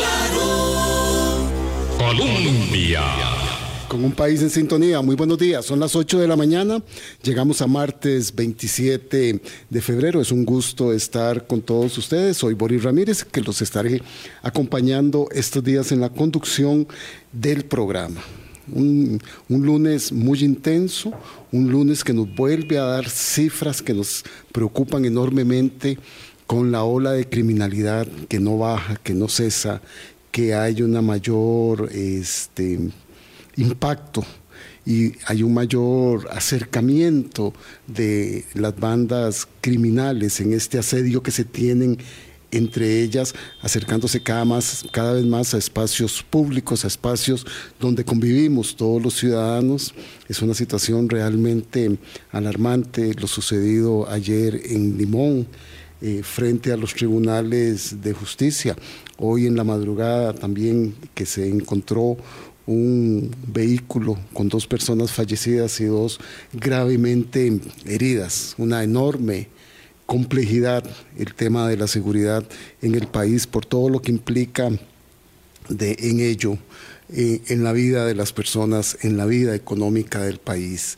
claro. Colombia. Con un país en sintonía, muy buenos días. Son las 8 de la mañana. Llegamos a martes 27 de febrero. Es un gusto estar con todos ustedes. Soy Boris Ramírez, que los estaré acompañando estos días en la conducción del programa. Un, un, lunes muy intenso, un lunes que nos vuelve a dar cifras que nos preocupan enormemente con la ola de criminalidad que no baja, que no cesa, que hay una mayor este, impacto y hay un mayor acercamiento de las bandas criminales en este asedio que se tienen entre ellas, acercándose cada, más, cada vez más a espacios públicos, a espacios donde convivimos todos los ciudadanos. Es una situación realmente alarmante lo sucedido ayer en Limón. Eh, frente a los tribunales de justicia. Hoy en la madrugada también que se encontró un vehículo con dos personas fallecidas y dos gravemente heridas, una enorme complejidad el tema de la seguridad en el país por todo lo que implica de, en ello, eh, en la vida de las personas, en la vida económica del país.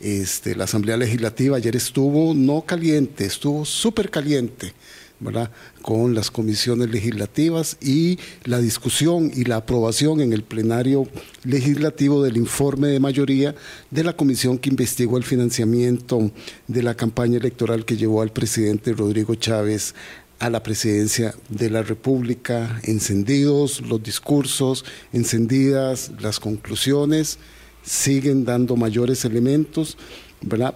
Este, la Asamblea Legislativa ayer estuvo no caliente, estuvo súper caliente. ¿verdad? con las comisiones legislativas y la discusión y la aprobación en el plenario legislativo del informe de mayoría de la comisión que investigó el financiamiento de la campaña electoral que llevó al presidente Rodrigo Chávez a la presidencia de la República, encendidos los discursos, encendidas las conclusiones siguen dando mayores elementos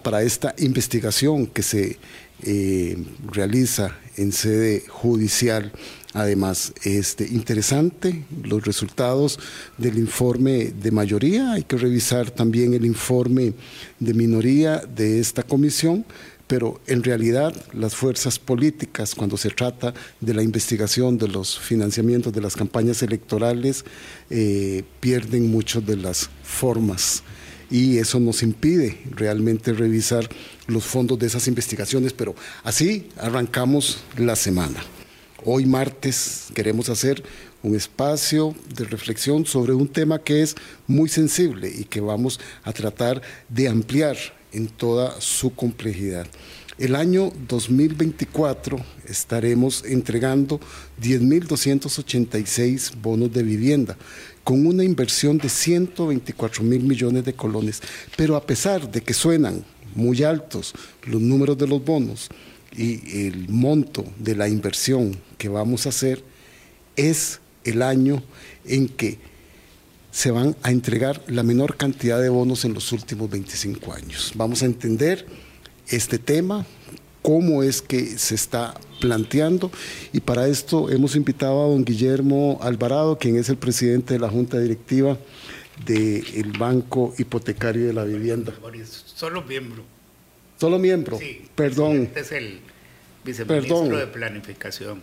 para esta investigación que se eh, realiza en sede judicial. Además, este, interesante los resultados del informe de mayoría. Hay que revisar también el informe de minoría de esta comisión pero en realidad las fuerzas políticas, cuando se trata de la investigación de los financiamientos de las campañas electorales, eh, pierden mucho de las formas y eso nos impide realmente revisar los fondos de esas investigaciones, pero así arrancamos la semana. Hoy martes queremos hacer un espacio de reflexión sobre un tema que es muy sensible y que vamos a tratar de ampliar en toda su complejidad. El año 2024 estaremos entregando 10.286 bonos de vivienda con una inversión de 124 mil millones de colones. Pero a pesar de que suenan muy altos los números de los bonos y el monto de la inversión que vamos a hacer, es el año en que se van a entregar la menor cantidad de bonos en los últimos 25 años. Vamos a entender este tema, cómo es que se está planteando y para esto hemos invitado a don Guillermo Alvarado, quien es el presidente de la Junta Directiva del Banco Hipotecario de la Vivienda. Solo miembro. Solo miembro. Sí, Perdón. Este es el viceministro Perdón. de Planificación.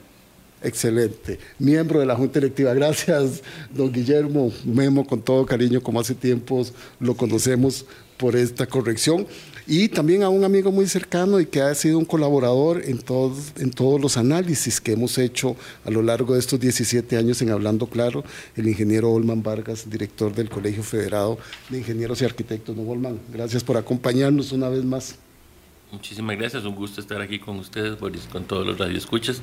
Excelente. Miembro de la Junta Directiva. Gracias, don Guillermo Memo, con todo cariño, como hace tiempos lo conocemos por esta corrección. Y también a un amigo muy cercano y que ha sido un colaborador en todos, en todos los análisis que hemos hecho a lo largo de estos 17 años en Hablando Claro, el ingeniero Olman Vargas, director del Colegio Federado de Ingenieros y Arquitectos. No, Olman, gracias por acompañarnos una vez más. Muchísimas gracias, un gusto estar aquí con ustedes, Boris, con todos los radioescuchas.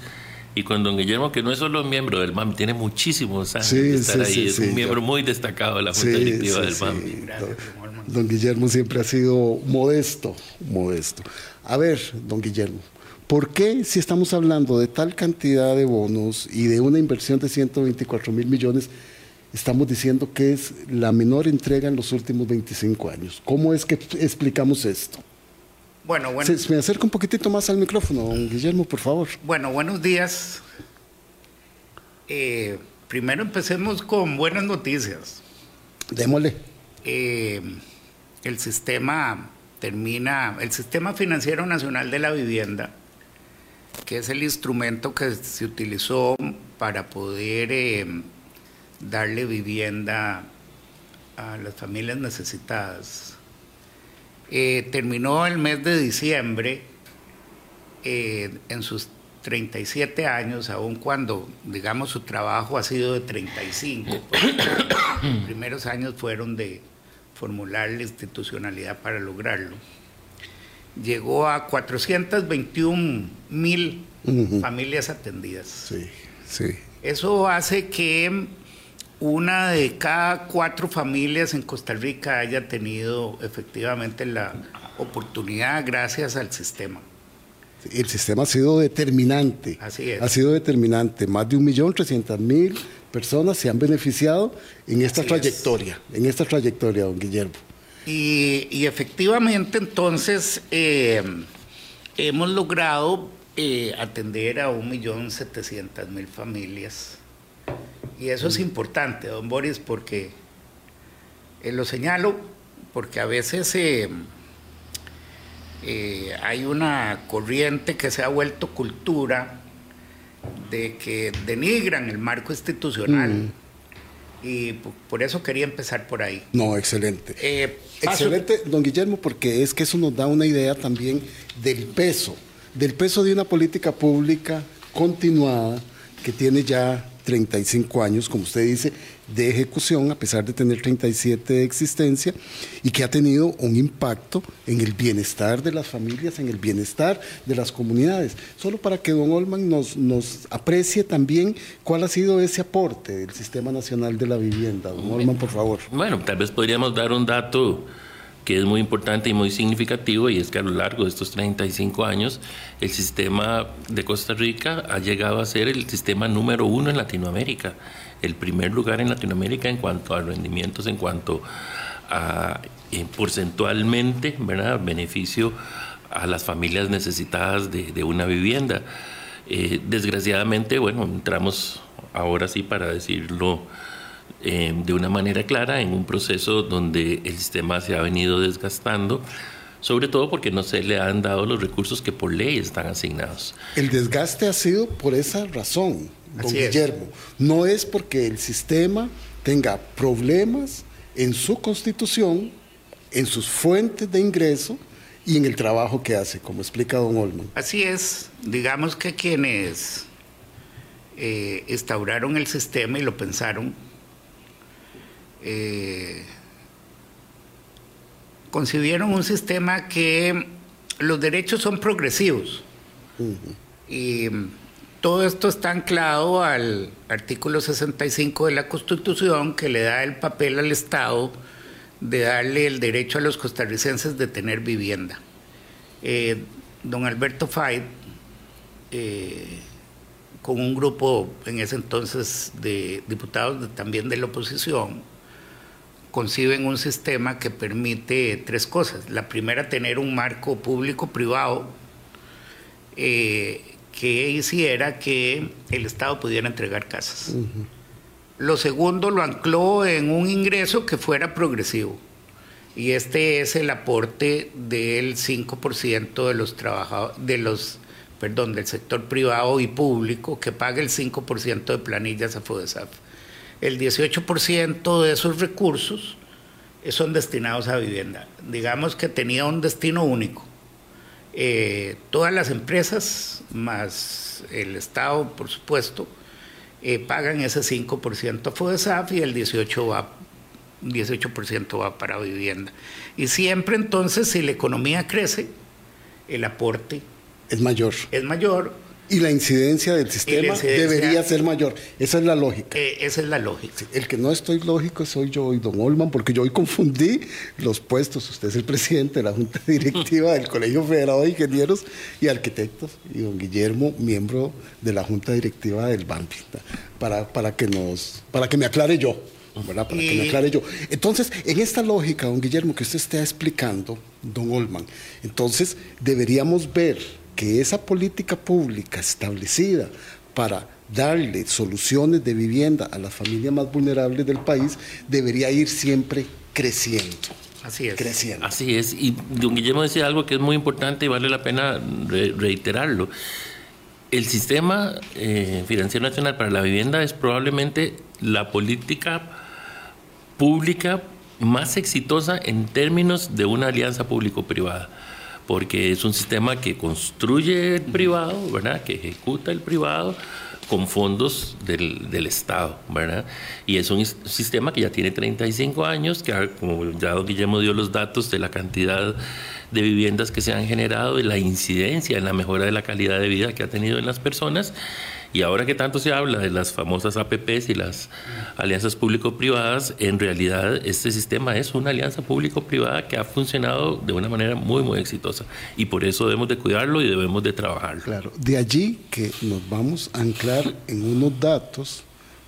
Y con don Guillermo, que no es solo miembro del MAM, tiene muchísimos años Sí, de estar sí, ahí. sí, es sí, un miembro muy destacado de la Junta Sí, Directiva sí, del sí. MAM. Gracias, don. Don Guillermo siempre ha sido modesto, modesto. A ver, don Guillermo, ¿por qué si estamos hablando de tal cantidad de bonos y de una inversión de 124 mil millones, estamos diciendo que es la menor entrega en los últimos 25 años? ¿Cómo es que explicamos esto? Bueno, bueno, Se- me acerca un poquitito más al micrófono, don Guillermo, por favor. bueno, buenos días. Eh, primero empecemos con buenas noticias. Démosle. Eh, el sistema termina, el Sistema Financiero Nacional de la Vivienda, que es el instrumento que se utilizó para poder eh, darle vivienda a las familias necesitadas. Eh, terminó el mes de diciembre eh, en sus 37 años, aun cuando, digamos, su trabajo ha sido de 35. los primeros años fueron de formular la institucionalidad para lograrlo. Llegó a 421 mil familias atendidas. Sí, sí. Eso hace que una de cada cuatro familias en Costa Rica haya tenido efectivamente la oportunidad gracias al sistema. El sistema ha sido determinante. Así es. Ha sido determinante. Más de un millón trescientas mil personas se han beneficiado en esta Así trayectoria, en esta trayectoria, don Guillermo. Y, y efectivamente entonces eh, hemos logrado eh, atender a un millón setecientas mil familias. Y eso es importante, don Boris, porque eh, lo señalo, porque a veces eh, eh, hay una corriente que se ha vuelto cultura de que denigran el marco institucional. Y por eso quería empezar por ahí. No, excelente. Excelente, don Guillermo, porque es que eso nos da una idea también del peso, del peso de una política pública continuada que tiene ya 35 años, como usted dice, de ejecución, a pesar de tener 37 de existencia, y que ha tenido un impacto en el bienestar de las familias, en el bienestar de las comunidades. Solo para que don Olman nos, nos aprecie también cuál ha sido ese aporte del Sistema Nacional de la Vivienda. Don Olman, por favor. Bueno, tal vez podríamos dar un dato que es muy importante y muy significativo y es que a lo largo de estos 35 años el sistema de Costa Rica ha llegado a ser el sistema número uno en Latinoamérica, el primer lugar en Latinoamérica en cuanto a rendimientos, en cuanto a eh, porcentualmente, ¿verdad? beneficio a las familias necesitadas de, una vivienda. Eh, desgraciadamente, bueno, entramos ahora sí para decirlo eh, de una manera clara en un proceso donde el sistema se ha venido desgastando, sobre todo porque no se le han dado los recursos que por ley están asignados. El desgaste ha sido por esa razón, don Así es. Guillermo. No es porque el sistema tenga problemas en su constitución, en sus fuentes de ingreso y en el trabajo que hace, como explica don Olman. Así es, digamos que quienes eh, instauraron el sistema y lo pensaron, eh, concibieron un sistema que los derechos son progresivos. Y mm, todo esto está anclado al artículo 65 de la Constitución que le da el papel al Estado de darle el derecho a los costarricenses de tener vivienda. Eh, don Alberto Fait, eh, con un grupo en ese entonces de diputados de- también de la oposición, conciben un sistema que permite tres cosas. La primera, tener un marco público-privado eh, que hiciera que el Estado pudiera entregar casas. Lo segundo, lo ancló en un ingreso que fuera progresivo. Y este es el aporte del 5% de los trabajadores, de los, perdón, del sector privado y público que paga el 5% de planillas a FODESAF. El 18% de esos recursos eh, son destinados a vivienda. Digamos que tenía un destino único. Eh, todas las empresas, más el Estado, por supuesto, eh, pagan ese 5% a FODESAF y el 18% va, 18% va para vivienda. Y siempre entonces, si la economía crece, el aporte Es mayor. es mayor. Y la incidencia del sistema incidencia- debería ser mayor. Esa es la lógica. Eh, esa es la lógica. El que no estoy lógico soy yo y don Olman, porque yo hoy confundí los puestos. Usted es el presidente de la Junta Directiva del Colegio Federado de Ingenieros y Arquitectos y don Guillermo, miembro de la Junta Directiva del BAMPI, para, para, que, nos, para que me aclare yo. ¿verdad? Para que me Y- aclare yo. Entonces, en esta lógica, don Guillermo, que usted está explicando, don Olman, entonces deberíamos ver que esa política pública establecida para darle soluciones de vivienda a las familias más vulnerables del país debería ir siempre creciendo. Así es. Creciendo. Así es, y don Guillermo decía algo que es muy importante y vale la pena re- reiterarlo. El sistema eh, financiero nacional para la vivienda es probablemente la política pública más exitosa en términos de una alianza público-privada. Porque es un sistema que construye el privado, ¿verdad? Que ejecuta el privado con fondos del, del, Estado, ¿verdad? Y es un sistema que ya tiene 35 años, que como ya don Guillermo dio los datos de la cantidad de viviendas que se han generado y la incidencia en la mejora de la calidad de vida que ha tenido en las personas. Y ahora que tanto se habla de las famosas APPs y las alianzas público-privadas, en realidad este sistema es una alianza público-privada que ha funcionado de una manera muy, muy exitosa. Y por eso debemos de cuidarlo y debemos de trabajarlo. Claro, de allí que nos vamos a anclar en unos datos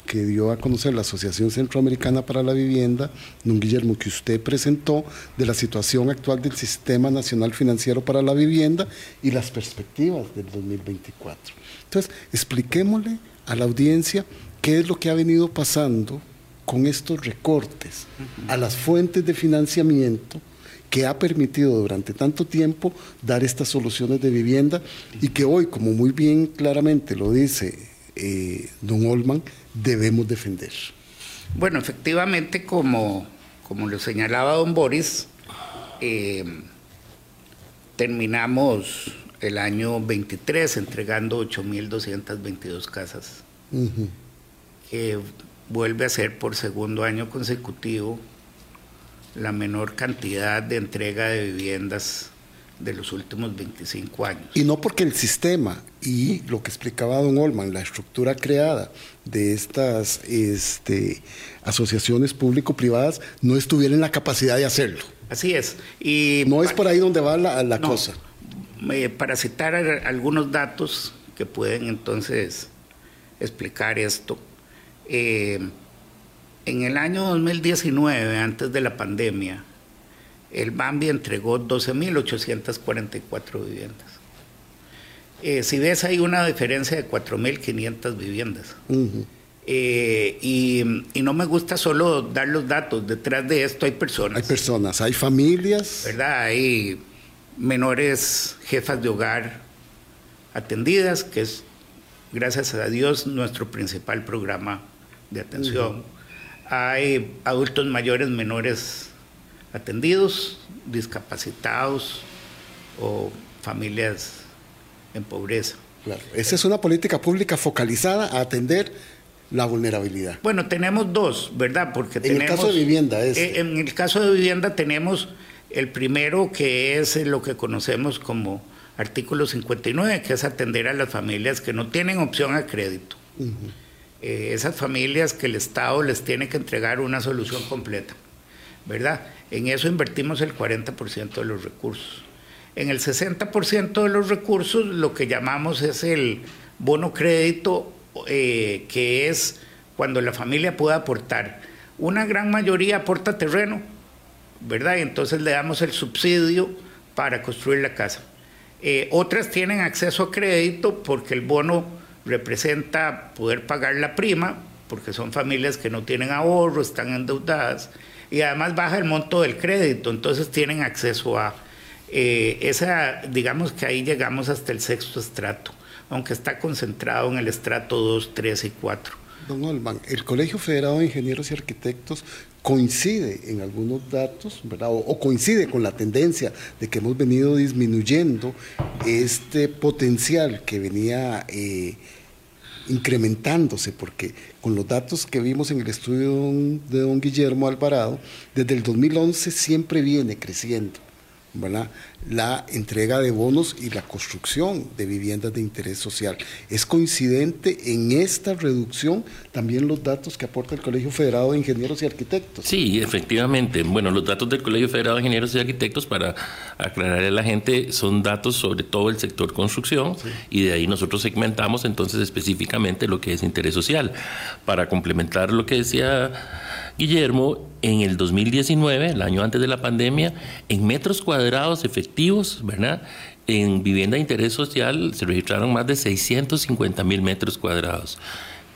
que dio a conocer la Asociación Centroamericana para la Vivienda, don Guillermo, que usted presentó de la situación actual del Sistema Nacional Financiero para la Vivienda y las perspectivas del 2024. Entonces, expliquémosle a la audiencia qué es lo que ha venido pasando con estos recortes a las fuentes de financiamiento que ha permitido durante tanto tiempo dar estas soluciones de vivienda y que hoy, como muy bien claramente lo dice eh, don Olman, debemos defender. Bueno, efectivamente, como, como lo señalaba don Boris, eh, terminamos el año 23 entregando 8.222 casas, que vuelve a ser por segundo año consecutivo la menor cantidad de entrega de viviendas de los últimos 25 años. Y no porque el sistema y lo que explicaba don Olman, la estructura creada de estas este, asociaciones público-privadas no estuviera en la capacidad de hacerlo. Así es. Y no es por ahí donde va la, la cosa. Eh, para citar algunos datos que pueden entonces explicar esto. Eh, en el año 2019, antes de la pandemia, el Bambi entregó 12.844 viviendas. Eh, si ves, hay una diferencia de 4.500 viviendas. y, y, no me gusta solo dar los datos, detrás de esto hay personas. Hay personas, hay familias. ¿Verdad? Hay menores jefas de hogar atendidas, que es, gracias a Dios, nuestro principal programa de atención. Hay adultos mayores menores atendidos, discapacitados o familias en pobreza. Claro. Esa es una política pública focalizada a atender la vulnerabilidad. Bueno, tenemos dos, ¿verdad? Porque en el caso de vivienda es. Eh, en el caso de vivienda tenemos el primero que es lo que conocemos como artículo 59, que es atender a las familias que no tienen opción a crédito. Eh, esas familias que el Estado les tiene que entregar una solución completa, ¿verdad? En eso invertimos el 40% de los recursos. En el 60% de los recursos lo que llamamos es el bono crédito, eh, que es cuando la familia puede aportar. Una gran mayoría aporta terreno, ¿verdad? Y entonces le damos el subsidio para construir la casa. Eh, otras tienen acceso a crédito porque el bono representa poder pagar la prima, porque son familias que no tienen ahorro, están endeudadas, y además baja el monto del crédito, entonces tienen acceso a eh, esa, digamos que ahí llegamos hasta el sexto estrato, aunque está concentrado en el estrato 2, 3 y 4. Don Olman, el Colegio Federado de Ingenieros y Arquitectos coincide en algunos datos, ¿verdad? O, coincide con la tendencia de que hemos venido disminuyendo este potencial que venía eh, incrementándose, porque con los datos que vimos en el estudio de don Guillermo Alvarado, desde el 2011 siempre viene creciendo la entrega de bonos y la construcción de viviendas de interés social. ¿Es coincidente en esta reducción también los datos que aporta el Colegio Federado de Ingenieros y Arquitectos? Sí, efectivamente. Bueno, los datos del Colegio Federado de Ingenieros y Arquitectos, para aclararle a la gente, son datos sobre todo el sector construcción y de ahí nosotros segmentamos entonces específicamente lo que es interés social. Para complementar lo que decía Guillermo, en el 2019, el año antes de la pandemia, en metros cuadrados efectivos, ¿verdad? En vivienda de interés social se registraron más de 650 mil metros cuadrados.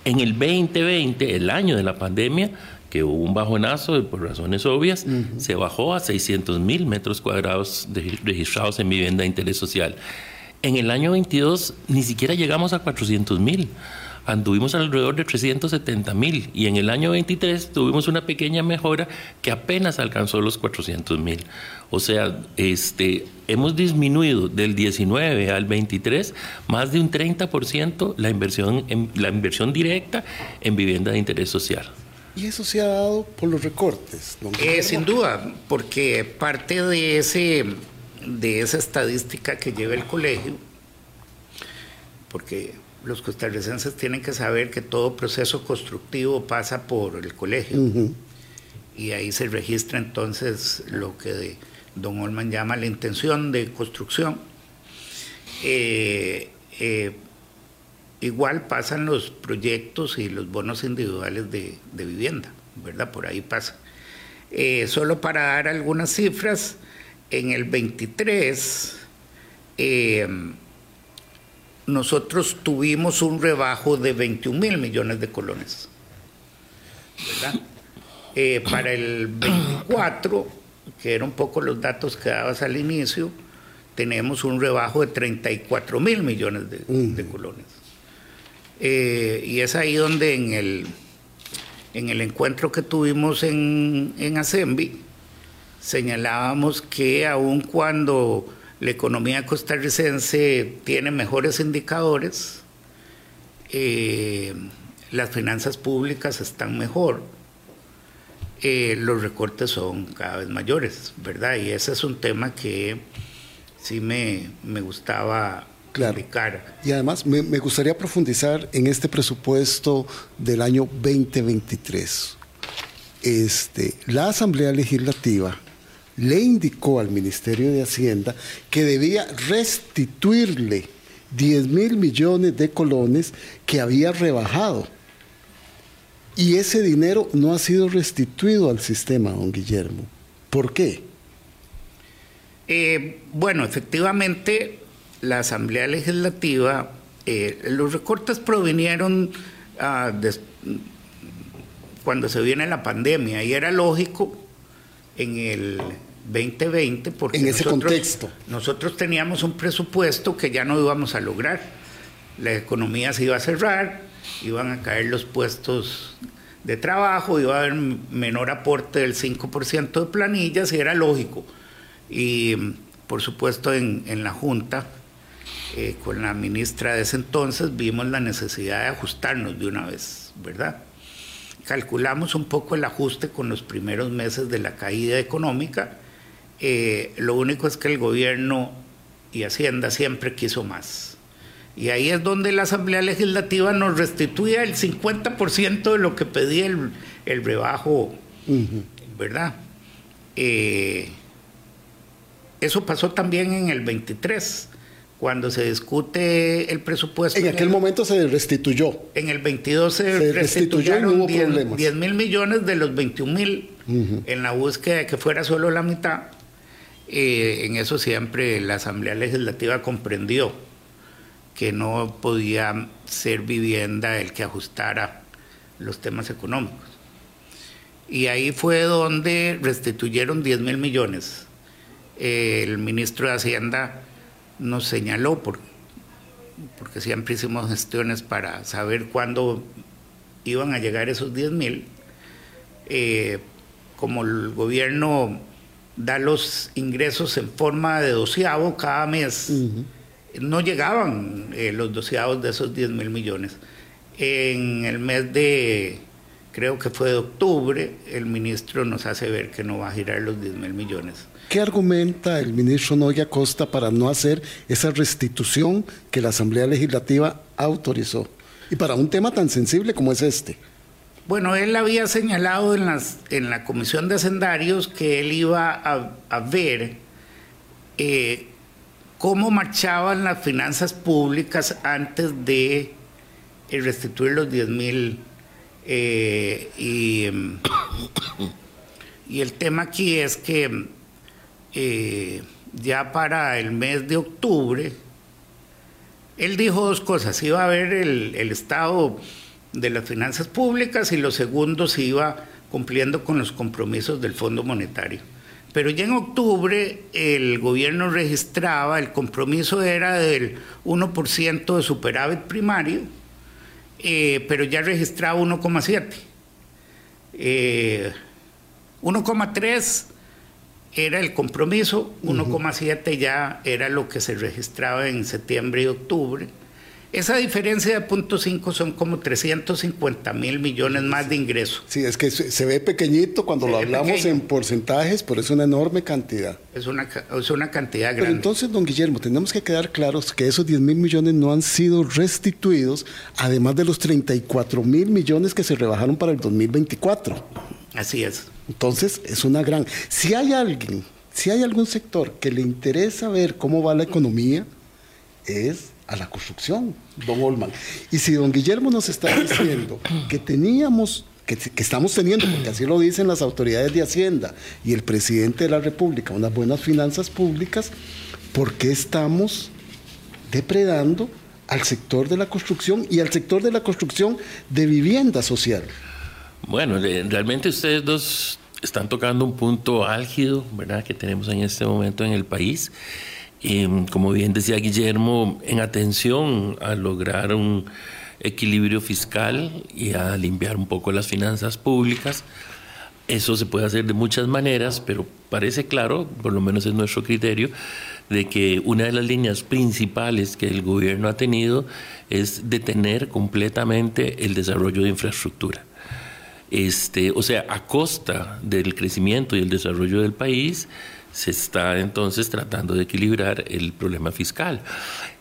En el 2020, el año de la pandemia, que hubo un bajonazo por razones obvias, se bajó a 600 mil metros cuadrados registrados en vivienda de interés social. En el año 22 ni siquiera llegamos a 400 mil. Anduvimos alrededor de 370 mil y en el año 23 tuvimos una pequeña mejora que apenas alcanzó los 400 mil. O sea, este, hemos disminuido del 19 al 23 más de un 30% la inversión, en, la inversión directa en vivienda de interés social. ¿Y eso se ha dado por los recortes? Eh, sin duda, porque parte de, ese, de esa estadística que lleva el colegio, porque los costarricenses tienen que saber que todo proceso constructivo pasa por el colegio. Y ahí se registra entonces lo que don Olman llama la intención de construcción. Eh, eh, igual pasan los proyectos y los bonos individuales de, vivienda, ¿verdad? Por ahí pasa. Eh, solo para dar algunas cifras, en el 23 nosotros tuvimos un rebajo de 21 mil millones de colones, ¿verdad? para el 24 que eran un poco los datos que dabas al inicio, tenemos un rebajo de 34 mil millones de, colones. Eh, y es ahí donde en el, en el encuentro que tuvimos en, en Asembi, señalábamos que aun cuando la economía costarricense tiene mejores indicadores, eh, las finanzas públicas están mejor eh, los recortes son cada vez mayores, ¿verdad? Y ese es un tema que sí me, gustaba claro. Y además me, gustaría profundizar en este presupuesto del año 2023. Este, la Asamblea Legislativa le indicó al Ministerio de Hacienda que debía restituirle 10 mil millones de colones que había rebajado y ese dinero no ha sido restituido al sistema, don Guillermo. ¿Por qué? Eh, bueno, efectivamente, la Asamblea Legislativa, eh, los recortes provinieron ah, cuando se viene la pandemia y era lógico en el 2020 porque en ese contexto nosotros teníamos un presupuesto que ya no íbamos a lograr. La economía se iba a cerrar, iban a caer los puestos de trabajo, iba a haber menor aporte del 5% de planillas y era lógico. Y por supuesto en, la Junta, eh, con la ministra de ese entonces, vimos la necesidad de ajustarnos de una vez, ¿verdad? Calculamos un poco el ajuste con los primeros meses de la caída económica. Eh, lo único es que el gobierno y Hacienda siempre quiso más. Y ahí es donde la Asamblea Legislativa nos restituía el 50% de lo que pedía el, el rebajo, ¿verdad? Eh, eso pasó también en el 23, cuando se discute el presupuesto. En aquel momento se restituyó. En el 22 se, restituyeron 10, mil millones de los 21 mil en la búsqueda de que fuera solo la mitad. Eh, en eso siempre la Asamblea Legislativa comprendió que no podía ser vivienda el que ajustara los temas económicos. Y ahí fue donde restituyeron 10 mil millones. El ministro de Hacienda nos señaló, por, porque siempre hicimos gestiones para saber cuándo iban a llegar esos 10 mil. Eh, como el gobierno da los ingresos en forma de doceavo cada mes, no llegaban eh, los doceados de esos 10 mil millones. En el mes de, creo que fue de octubre, el ministro nos hace ver que no va a girar los 10 mil millones. ¿Qué argumenta el ministro Noya Costa para no hacer esa restitución que la Asamblea Legislativa autorizó? Y para un tema tan sensible como es este. Bueno, él había señalado en, las, en la Comisión de Hacendarios que él iba a, ver eh, cómo marchaban las finanzas públicas antes de eh, restituir los 10 mil. Eh, y, y, el tema aquí es que ya para el mes de octubre, él dijo dos cosas, iba a ver el, el estado de las finanzas públicas y lo segundo se iba cumpliendo con los compromisos del Fondo Monetario. Pero ya en octubre el gobierno registraba, el compromiso era del 1% de superávit primario eh, pero ya registraba 1,7. 1,3 era el compromiso, 1,7 ya era lo que se registraba en septiembre y octubre. Esa diferencia de 0.5 son como 350 mil millones más de ingresos. Sí, es que se ve pequeñito cuando lo hablamos en porcentajes, pero es una enorme cantidad. Es una, es una cantidad grande. Pero entonces, don Guillermo, tenemos que quedar claros que esos 10 mil millones no han sido restituidos, además de los 34 mil millones que se rebajaron para el 2024. Así es. Entonces, es una gran... Si hay alguien, si hay algún sector que le interesa ver cómo va la economía, es a la construcción, don Olman. Y si don Guillermo nos está diciendo que teníamos, que, estamos teniendo, porque así lo dicen las autoridades de Hacienda y el presidente de la República, unas buenas finanzas públicas, ¿por qué estamos depredando al sector de la construcción y al sector de la construcción de vivienda social? Bueno, realmente ustedes dos están tocando un punto álgido, ¿verdad?, que tenemos en este momento en el país. Y, como bien decía Guillermo, en atención a lograr un equilibrio fiscal y a limpiar un poco las finanzas públicas. Eso se puede hacer de muchas maneras, pero parece claro, por lo menos es nuestro criterio, de que una de las líneas principales que el gobierno ha tenido es detener completamente el desarrollo de infraestructura. Este, o sea, a costa del crecimiento y el desarrollo del país, se está entonces tratando de equilibrar el problema fiscal.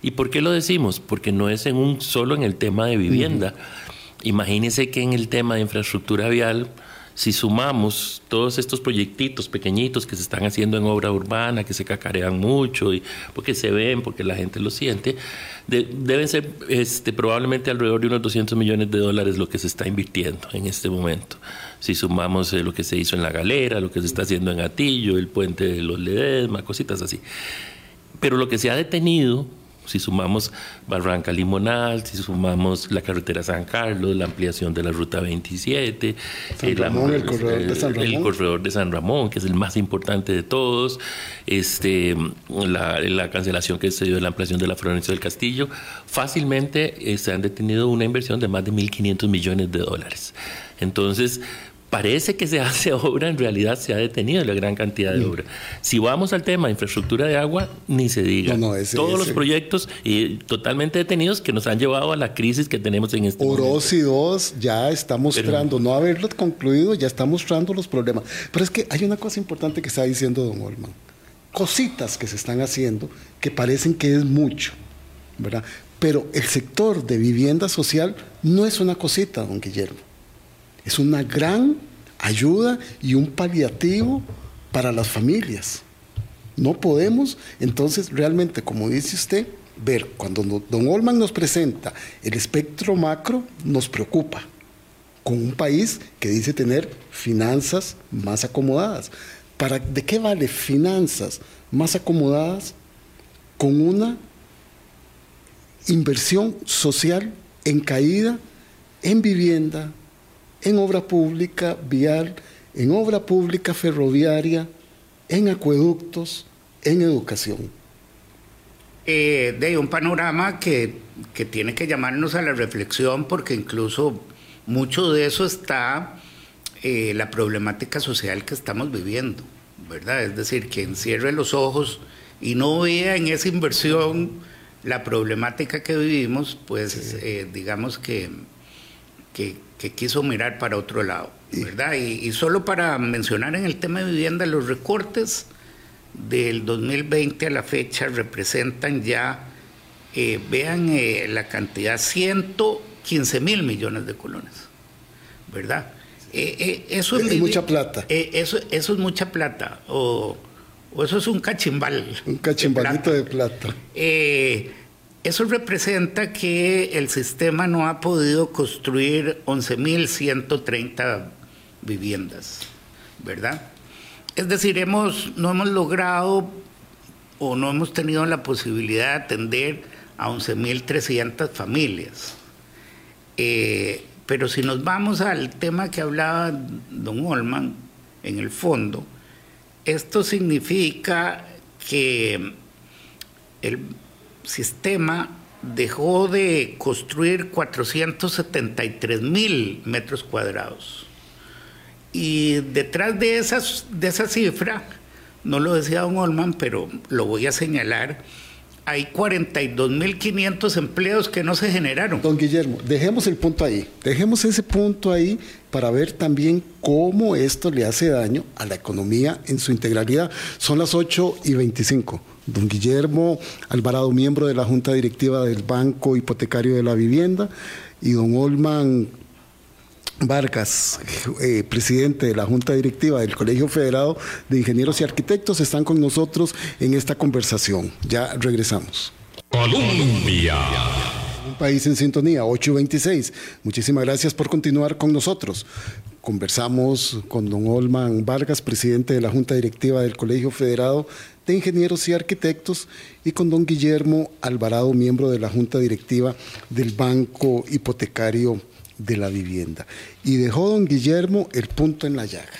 ¿Y por qué lo decimos? Porque no es en un solo en el tema de vivienda. Imagínense que en el tema de infraestructura vial, si sumamos todos estos proyectitos pequeñitos que se están haciendo en obra urbana, que se cacarean mucho, y porque se ven, porque la gente lo siente, deben ser este, probablemente alrededor de unos 200 millones de dólares lo que se está invirtiendo en este momento. Si sumamos eh, lo que se hizo en La Galera, lo que se está haciendo en Atillo, el puente de los Ledesma, cositas así. Pero lo que se ha detenido si sumamos Barranca Limonal, si sumamos la carretera San Carlos, la ampliación de la ruta 27, el, corredor de San Ramón. el corredor de San Ramón, que es el más importante de todos, este, la, cancelación que se dio de la ampliación de la Florencia del Castillo, fácilmente eh, se han detenido una inversión de más de 1.500 millones de dólares. Entonces, parece que se hace obra, en realidad se ha detenido la gran cantidad de mm. obra. Si vamos al tema de infraestructura de agua, ni se diga. Todos los proyectos y totalmente detenidos que nos han llevado a la crisis que tenemos en este momento. Orosi 2 ya está mostrando, no haberlo concluido, ya está mostrando los problemas. Pero es que hay una cosa importante que está diciendo don Olman. Cositas que se están haciendo que parecen que es mucho, ¿verdad? Pero el sector de vivienda social no es una cosita, don Guillermo es una gran ayuda y un paliativo para las familias. No podemos, entonces, realmente, como dice usted, ver, cuando don Olman nos presenta el espectro macro, nos preocupa, con un país que dice tener finanzas más acomodadas. ¿Para, ¿De qué vale finanzas más acomodadas con una inversión social en caída en vivienda, en obra pública vial, en obra pública ferroviaria, en acueductos, en educación. Eh, de un panorama que, tiene que llamarnos a la reflexión porque incluso mucho de eso está eh, la problemática social que estamos viviendo, ¿verdad? Es decir, quien cierre los ojos y no vea en esa inversión la problemática que vivimos, pues eh, digamos que, que, que quiso mirar para otro lado, ¿verdad? Y, solo para mencionar en el tema de vivienda, los recortes del 2020 a la fecha representan ya, eh, vean eh, la cantidad, 115 mil millones de colones, ¿verdad? Eh, eso es, mucha plata. eso, eso es mucha plata, o, eso es un cachimbal. Un cachimbalito de plata. De plata. Eso representa que el sistema no ha podido construir 11.130 viviendas, ¿verdad? Es decir, hemos, no hemos logrado o no hemos tenido la posibilidad de atender a 11.300 familias. Eh, pero si nos vamos al tema que hablaba don Olman, en el fondo, esto significa que el sistema dejó de construir 473 mil metros cuadrados. Y detrás de, esas, de esa cifra, no lo decía don Olman, pero lo voy a señalar, hay 42.500 empleos que no se generaron. Don Guillermo, dejemos el punto ahí, dejemos ese punto ahí para ver también cómo esto le hace daño a la economía en su integralidad. Son las 8 y 25. Don Guillermo Alvarado, miembro de la Junta Directiva del Banco Hipotecario de la Vivienda, y don Olman Vargas, eh, presidente de la Junta Directiva del Colegio Federado de Ingenieros y Arquitectos, están con nosotros en esta conversación. Ya regresamos. Colombia. Un país en sintonía, 826. Muchísimas gracias por continuar con nosotros. Conversamos con don Olman Vargas, presidente de la Junta Directiva del Colegio Federado de Ingenieros y Arquitectos, y con don Guillermo Alvarado, miembro de la Junta Directiva del Banco Hipotecario de la vivienda. Y dejó don Guillermo el punto en la llaga.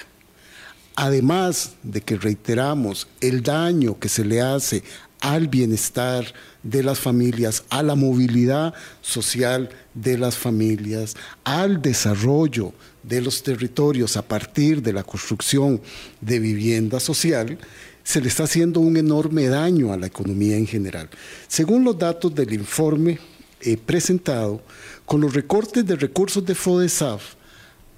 Además de que reiteramos el daño que se le hace al bienestar de las familias, a la movilidad social de las familias, al desarrollo de los territorios a partir de la construcción de vivienda social, se le está haciendo un enorme daño a la economía en general. Según los datos del informe eh, presentado, con los recortes de recursos de FODESAF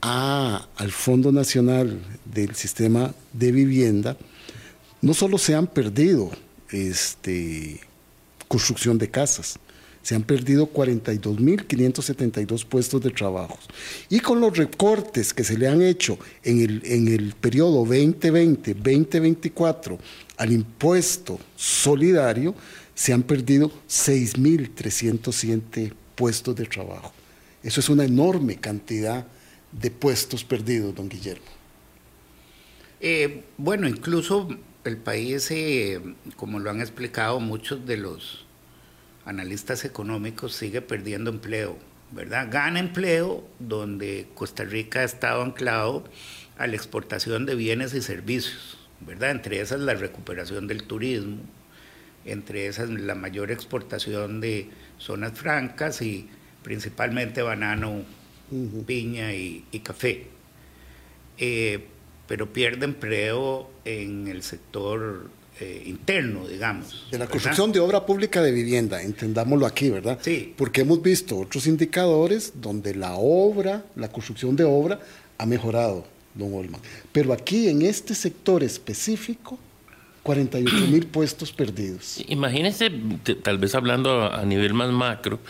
al Fondo Nacional del Sistema de Vivienda, no solo se han perdido este, construcción de casas, se han perdido 42.572 puestos de trabajo. Y con los recortes que se le han hecho en el, en el periodo 2020-2024 al impuesto solidario, se han perdido 6.307 puestos de trabajo. Eso es una enorme cantidad de puestos perdidos, don Guillermo. Eh, bueno, incluso el país, eh, como lo han explicado muchos de los analistas económicos, sigue perdiendo empleo, ¿verdad? Gana empleo donde Costa Rica ha estado anclado a la exportación de bienes y servicios, ¿verdad? Entre esas la recuperación del turismo, entre esas la mayor exportación de zonas francas y principalmente banano, piña y, café. Eh, pero pierde empleo en el sector eh, interno, digamos. De la construcción de obra pública de vivienda, entendámoslo aquí, ¿verdad? Sí. Porque hemos visto otros indicadores donde la obra, la construcción de obra ha mejorado, don Olman. Pero aquí, en este sector específico, 48 mil puestos perdidos. Imagínense, tal vez hablando a nivel más macro,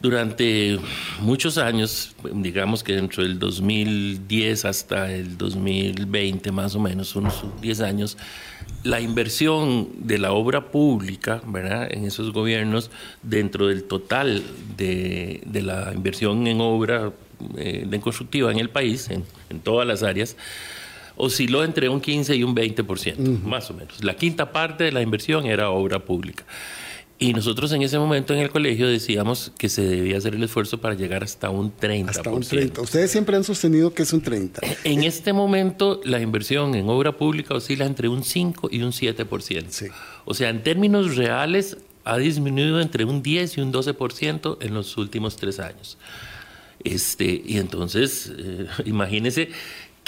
durante muchos años, digamos que dentro del 2010 hasta el 2020 más o menos, unos 10 años, la inversión de la obra pública, ¿verdad? En esos gobiernos, dentro del total de, la inversión en obra eh, constructiva en el país, en, en todas las áreas, osciló entre un 15 y un 20%, más o menos. La quinta parte de la inversión era obra pública. Y nosotros en ese momento en el colegio decíamos que se debía hacer el esfuerzo para llegar hasta un 30%. Hasta un 30%. Ustedes siempre han sostenido que es un 30%. En este momento la inversión en obra pública oscila entre un 5 y un 7%. Sí. O sea, en términos reales ha disminuido entre un 10 y un 12% en los últimos tres años. Este, y entonces, eh, imagínense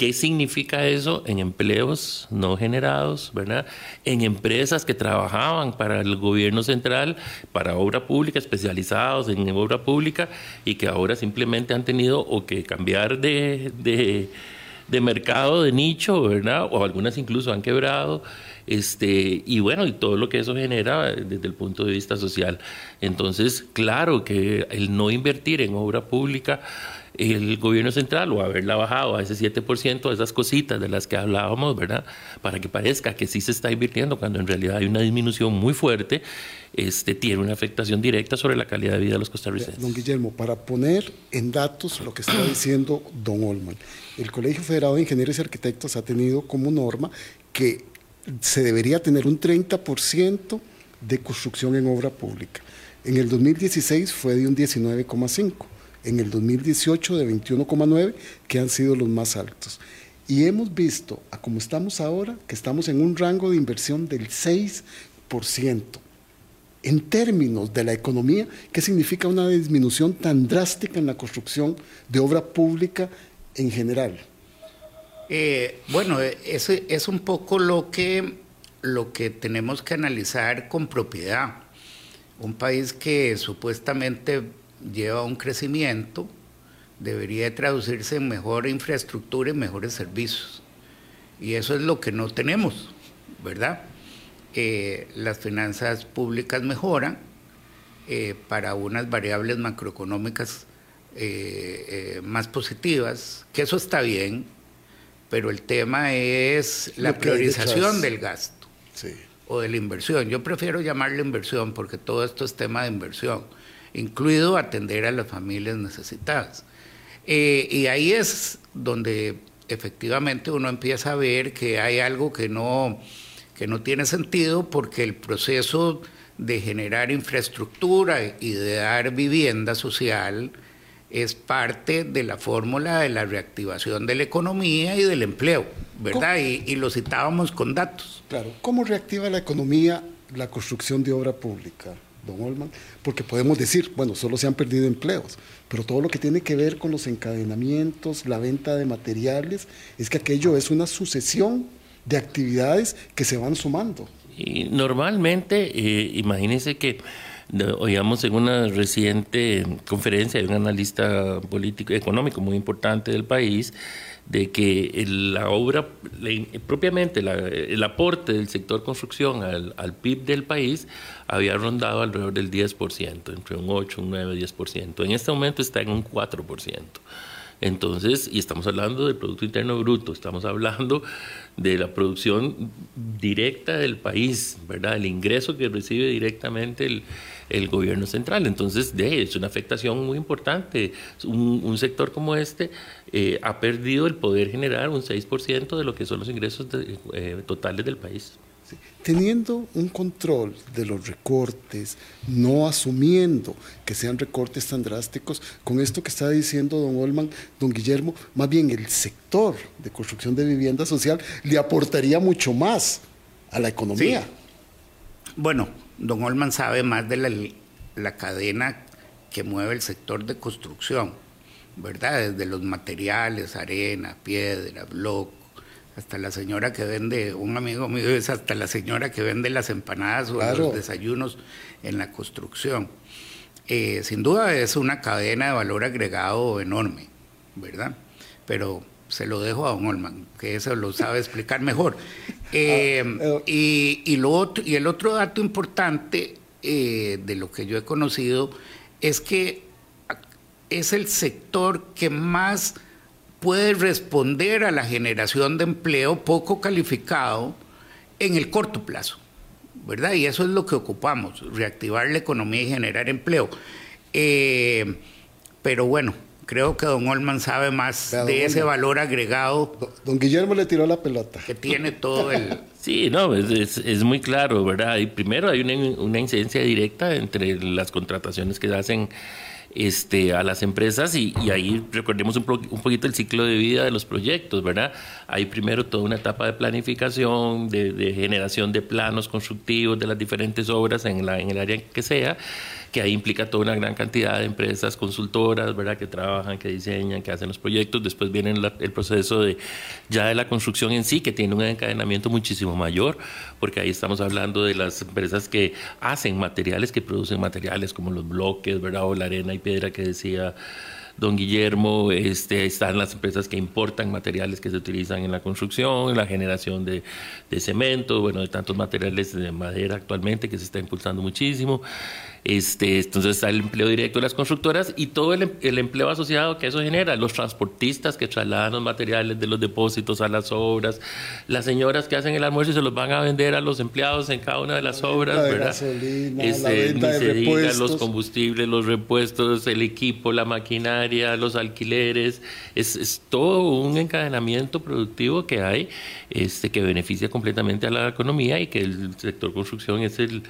¿Qué significa eso en empleos no generados, verdad? En empresas que trabajaban para el gobierno central, para obra pública, especializados en obra pública y que ahora simplemente han tenido o que cambiar de, de, mercado, de nicho, ¿verdad? O algunas incluso han quebrado. Este, y bueno, y todo lo que eso genera desde el punto de vista social. Entonces, claro que el no invertir en obra pública el gobierno central o haberla bajado a ese 7%, esas cositas de las que hablábamos, ¿verdad? Para que parezca que sí se está invirtiendo cuando en realidad hay una disminución muy fuerte, este, tiene una afectación directa sobre la calidad de vida de los costarricenses. Don Guillermo, para poner en datos lo que está diciendo don Olman, el Colegio Federado de Ingenieros y Arquitectos ha tenido como norma que se debería tener un 30% de construcción en obra pública. En el 2016 fue de un 19,5 en el 2018 de 21,9, que han sido los más altos. Y hemos visto, a como estamos ahora, que estamos en un rango de inversión del 6%. en términos de la economía, ¿qué significa una disminución tan drástica en la construcción de obra pública en general? Eh, bueno, es, es un poco lo que, lo que tenemos que analizar con propiedad. Un país que supuestamente lleva un crecimiento debería traducirse en mejor infraestructura y mejores servicios. Y eso es lo que no tenemos, ¿verdad? Eh, las finanzas públicas mejoran eh, para unas variables macroeconómicas eh, más positivas, que eso está bien, pero el tema es la priorización del gasto o de la inversión. Yo prefiero llamarle inversión porque todo esto es tema de inversión, incluido atender a las familias necesitadas. y ahí es donde efectivamente uno empieza a ver que hay algo que no que no tiene sentido porque el proceso de generar infraestructura y de dar vivienda social es parte de la fórmula de la reactivación de la economía y del empleo, ¿verdad? Y, lo citábamos con datos. Claro, ¿cómo reactiva la economía la construcción de obra pública, don Olman? Porque podemos decir, bueno, solo se han perdido empleos, pero todo lo que tiene que ver con los encadenamientos, la venta de materiales, es que aquello es una sucesión de actividades que se van sumando. Y normalmente, eh, imagínense que oíamos en una reciente conferencia de un analista político económico muy importante del país de que la obra, propiamente el aporte del sector construcción al, al, PIB del país había rondado alrededor del 10%, entre un 8, un 9, 10%. En este momento está en un 4%. Entonces, y estamos hablando del Producto Interno Bruto, estamos hablando de la producción directa del país, ¿verdad? El ingreso que recibe directamente el, gobierno central. Entonces, de, es una afectación muy importante. Un, sector como este eh, ha perdido el poder generar un 6% de lo que son los ingresos eh, totales del país teniendo un control de los recortes, no asumiendo que sean recortes tan drásticos, con esto que está diciendo don Olman, don Guillermo, más bien el sector de construcción de vivienda social le aportaría mucho más a la economía. Bueno, don Olman sabe más de la, la cadena que mueve el sector de construcción, ¿verdad? Desde los materiales, arena, piedra, bloque hasta la señora que vende, un amigo mío es hasta la señora que vende las empanadas o los desayunos en la construcción. Eh, sin duda es una cadena de valor agregado enorme, ¿verdad? Pero se lo dejo a Don Olman, que eso lo sabe explicar mejor. Eh, ah, y, y, lo otro, y el otro dato importante eh, de lo que yo he conocido es que es el sector que más puede responder a la generación de empleo poco calificado en el corto plazo, ¿verdad? Y eso es lo que ocupamos, reactivar la economía y generar empleo. Eh, pero bueno, creo que don Olman sabe más de ese valor agregado. Don Guillermo le tiró la pelota. Que tiene todo el... Sí, no, es, muy claro, ¿verdad? Y primero hay una, una incidencia directa entre las contrataciones que hacen este, a las empresas y, ahí recordemos un, poquito el ciclo de vida de los proyectos, ¿verdad? Hay primero toda una etapa de planificación, de, generación de planos constructivos de las diferentes obras en, la, en el área que sea que ahí implica toda una gran cantidad de empresas consultoras, ¿verdad? Que trabajan, que diseñan, que hacen los proyectos. Después viene el proceso de ya de la construcción en sí, que tiene un encadenamiento muchísimo mayor, porque ahí estamos hablando de las empresas que hacen materiales, que producen materiales como los bloques, ¿verdad? O la arena y piedra que decía don Guillermo, este, están las empresas que importan materiales que se utilizan en la construcción, en la generación de, cemento, bueno, de tantos materiales de madera actualmente que se está impulsando muchísimo. Este, entonces está el empleo directo de las constructoras y todo el, el, empleo asociado que eso genera, los transportistas que trasladan los materiales de los depósitos a las obras, las señoras que hacen el almuerzo y se los van a vender a los empleados en cada una de las obras, la ¿verdad? Gasolina, la este, venta de repuestos. los combustibles, los repuestos, el equipo, la maquinaria, los alquileres, es, es todo un encadenamiento productivo que hay este, que beneficia completamente a la economía y que el sector construcción es el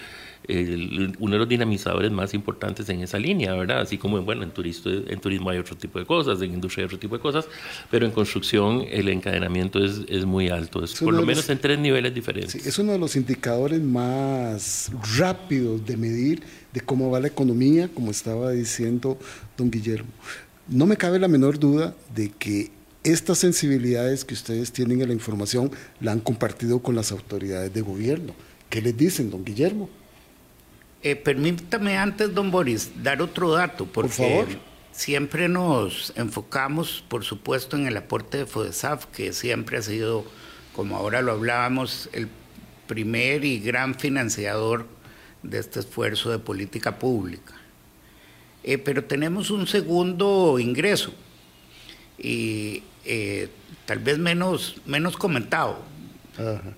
uno de los dinamizadores más importantes en esa línea, ¿verdad? Así como, bueno, en, turismo, en turismo hay otro tipo de cosas, en industria hay otro tipo de cosas, pero en construcción el encadenamiento es, es muy alto, es, por lo menos en tres niveles diferentes. es uno de los indicadores más rápidos de medir de cómo va la economía, como estaba diciendo don Guillermo. No me cabe la menor duda de que estas sensibilidades que ustedes tienen en la información la han compartido con las autoridades de gobierno. ¿Qué les dicen, don Guillermo? Eh, permítame antes, don Boris, dar otro dato, porque por favor. siempre nos enfocamos, por supuesto, en el aporte de FODESAF, que siempre ha sido, como ahora lo hablábamos, el primer y gran financiador de este esfuerzo de política pública. Eh, pero tenemos un segundo ingreso, y eh, tal vez menos, menos comentado,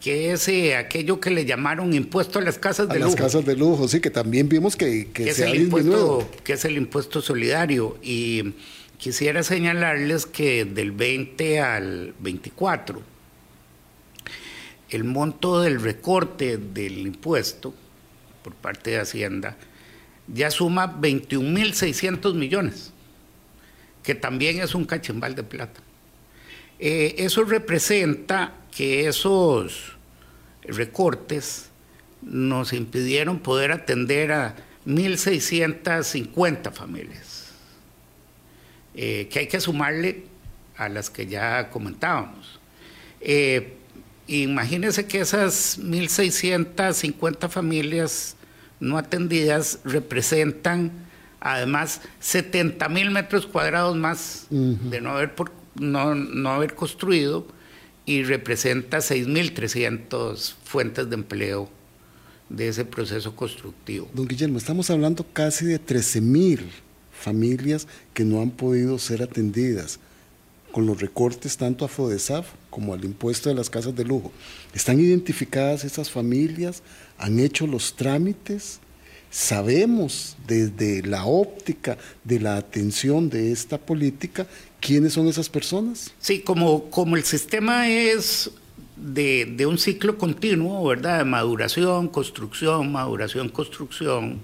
que es eh, aquello que le llamaron impuesto a las casas de a lujo. Las casas de lujo, sí, que también vimos que, que, es el impuesto, que es el impuesto solidario. Y quisiera señalarles que del 20 al 24, el monto del recorte del impuesto por parte de Hacienda ya suma 21.600 millones, que también es un cachimbal de plata. Eh, eso representa que esos recortes nos impidieron poder atender a 1.650 familias, eh, que hay que sumarle a las que ya comentábamos. Eh, imagínense que esas 1.650 familias no atendidas representan además 70 mil metros cuadrados más de no haber, no, no haber construido y representa 6.300 fuentes de empleo de ese proceso constructivo. Don Guillermo, estamos hablando casi de 13.000 familias que no han podido ser atendidas con los recortes tanto a FODESAF como al impuesto de las casas de lujo. ¿Están identificadas esas familias? ¿Han hecho los trámites? Sabemos desde la óptica de la atención de esta política quiénes son esas personas. Sí, como, como el sistema es de, un ciclo continuo, ¿verdad? De maduración, construcción, maduración, construcción.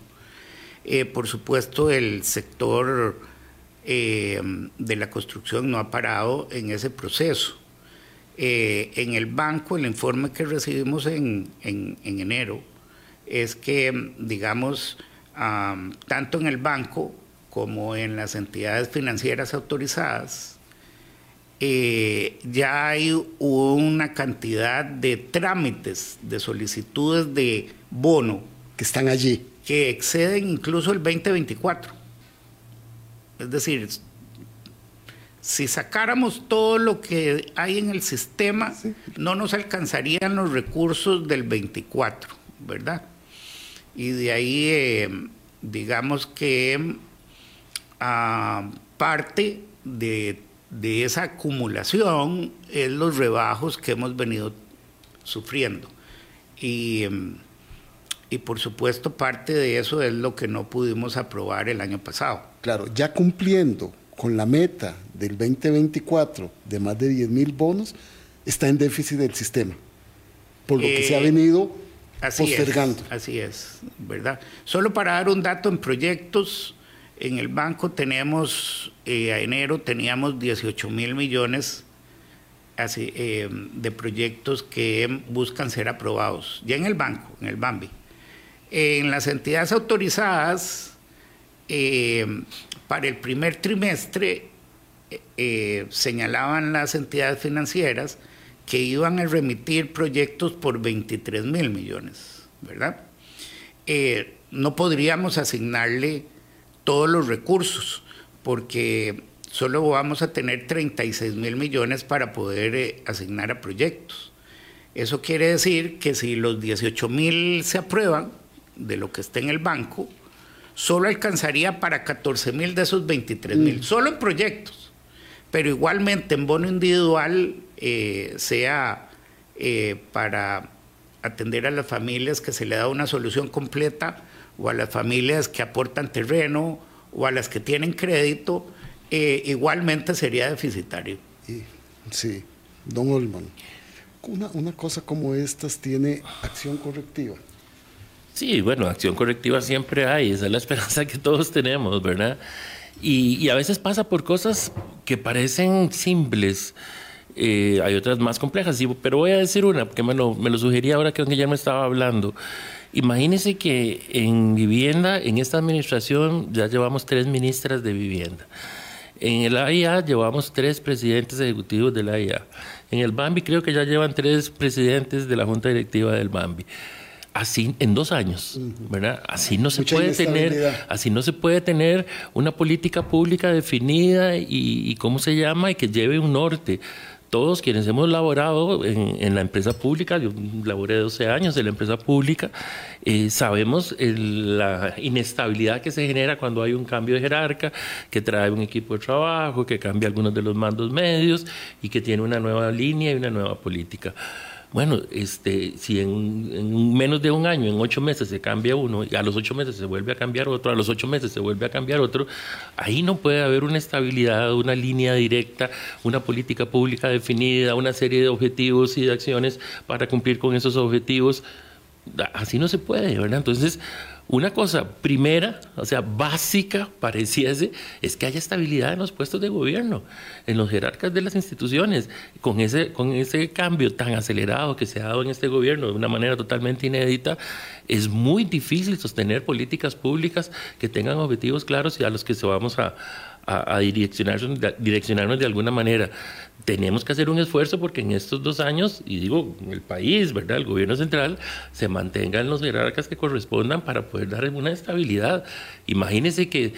Eh, por supuesto, el sector eh, de la construcción no ha parado en ese proceso. Eh, en el banco, el informe que recibimos en, en enero, es que, digamos, tanto en el banco como en las entidades financieras autorizadas, eh, ya hay una cantidad de trámites, de solicitudes de bono. Que están allí. Que exceden incluso el 2024. Es decir, si sacáramos todo lo que hay en el sistema, no nos alcanzarían los recursos del 24, ¿verdad? Y de ahí eh, digamos que ah, parte de, esa acumulación es los rebajos que hemos venido sufriendo. Y, y por supuesto parte de eso es lo que no pudimos aprobar el año pasado. Claro, ya cumpliendo con la meta del 2024 de más de 10 mil bonos, está en déficit del sistema, por lo que se ha eh, venido Así Es, así es, ¿verdad? Solo para dar un dato en proyectos, en el banco tenemos, eh, a enero teníamos 18 mil millones así, eh, de proyectos que buscan ser aprobados, ya en el banco, en el BAMBI. En las entidades autorizadas, eh, para el primer trimestre, señalaban las entidades financieras, que iban a remitir proyectos por 23 mil millones, ¿verdad? Eh, no podríamos asignarle todos los recursos porque solo vamos a tener 36 mil millones para poder eh, asignar a proyectos. Eso quiere decir que si los 18 mil se aprueban de lo que está en el banco, solo alcanzaría para 14 mil de esos 23 mil, mm. solo en proyectos. Pero igualmente en bono individual eh, sea eh, para atender a las familias que se le da una solución completa o a las familias que aportan terreno o a las que tienen crédito, eh, igualmente sería deficitario. Sí, don Olman, una, una cosa como estas tiene acción correctiva. Sí, bueno, acción correctiva siempre hay, esa es la esperanza que todos tenemos, ¿verdad? Y, a veces pasa por cosas que parecen simples. Eh, hay otras más complejas, pero voy a decir una, porque me lo, me lo sugería ahora que me estaba hablando. Imagínense que en vivienda, en esta administración, ya llevamos tres ministras de vivienda. En el AIA llevamos tres presidentes ejecutivos del AIA. En el BAMBI creo que ya llevan tres presidentes de la Junta Directiva del BAMBI así en dos años, ¿verdad? Así no se puede tener, así no se puede tener una política pública definida y, cómo se llama y que lleve un norte. Todos quienes hemos laborado en, la empresa pública, yo laboré 12 años en la empresa pública, eh, sabemos la inestabilidad que se genera cuando hay un cambio de jerarca, que trae un equipo de trabajo, que cambia algunos de los mandos medios y que tiene una nueva línea y una nueva política. Bueno, este, si en, menos de un año, en ocho meses se cambia uno, y a los ocho meses se vuelve a cambiar otro, a los ocho meses se vuelve a cambiar otro, ahí no puede haber una estabilidad, una línea directa, una política pública definida, una serie de objetivos y de acciones para cumplir con esos objetivos. Así no se puede, ¿verdad? Entonces, una cosa primera, o sea, básica, pareciese, es que haya estabilidad en los puestos de gobierno, en los jerarcas de las instituciones. Con ese, con ese cambio tan acelerado que se ha dado en este gobierno de una manera totalmente inédita, es muy difícil sostener políticas públicas que tengan objetivos claros y a los que se vamos a, a, direccionarnos, direccionarnos de alguna manera. Tenemos que hacer un esfuerzo porque en estos dos años, y digo, el país, ¿verdad? El gobierno central, se mantengan los jerarcas que correspondan para poder dar una estabilidad. Imagínense que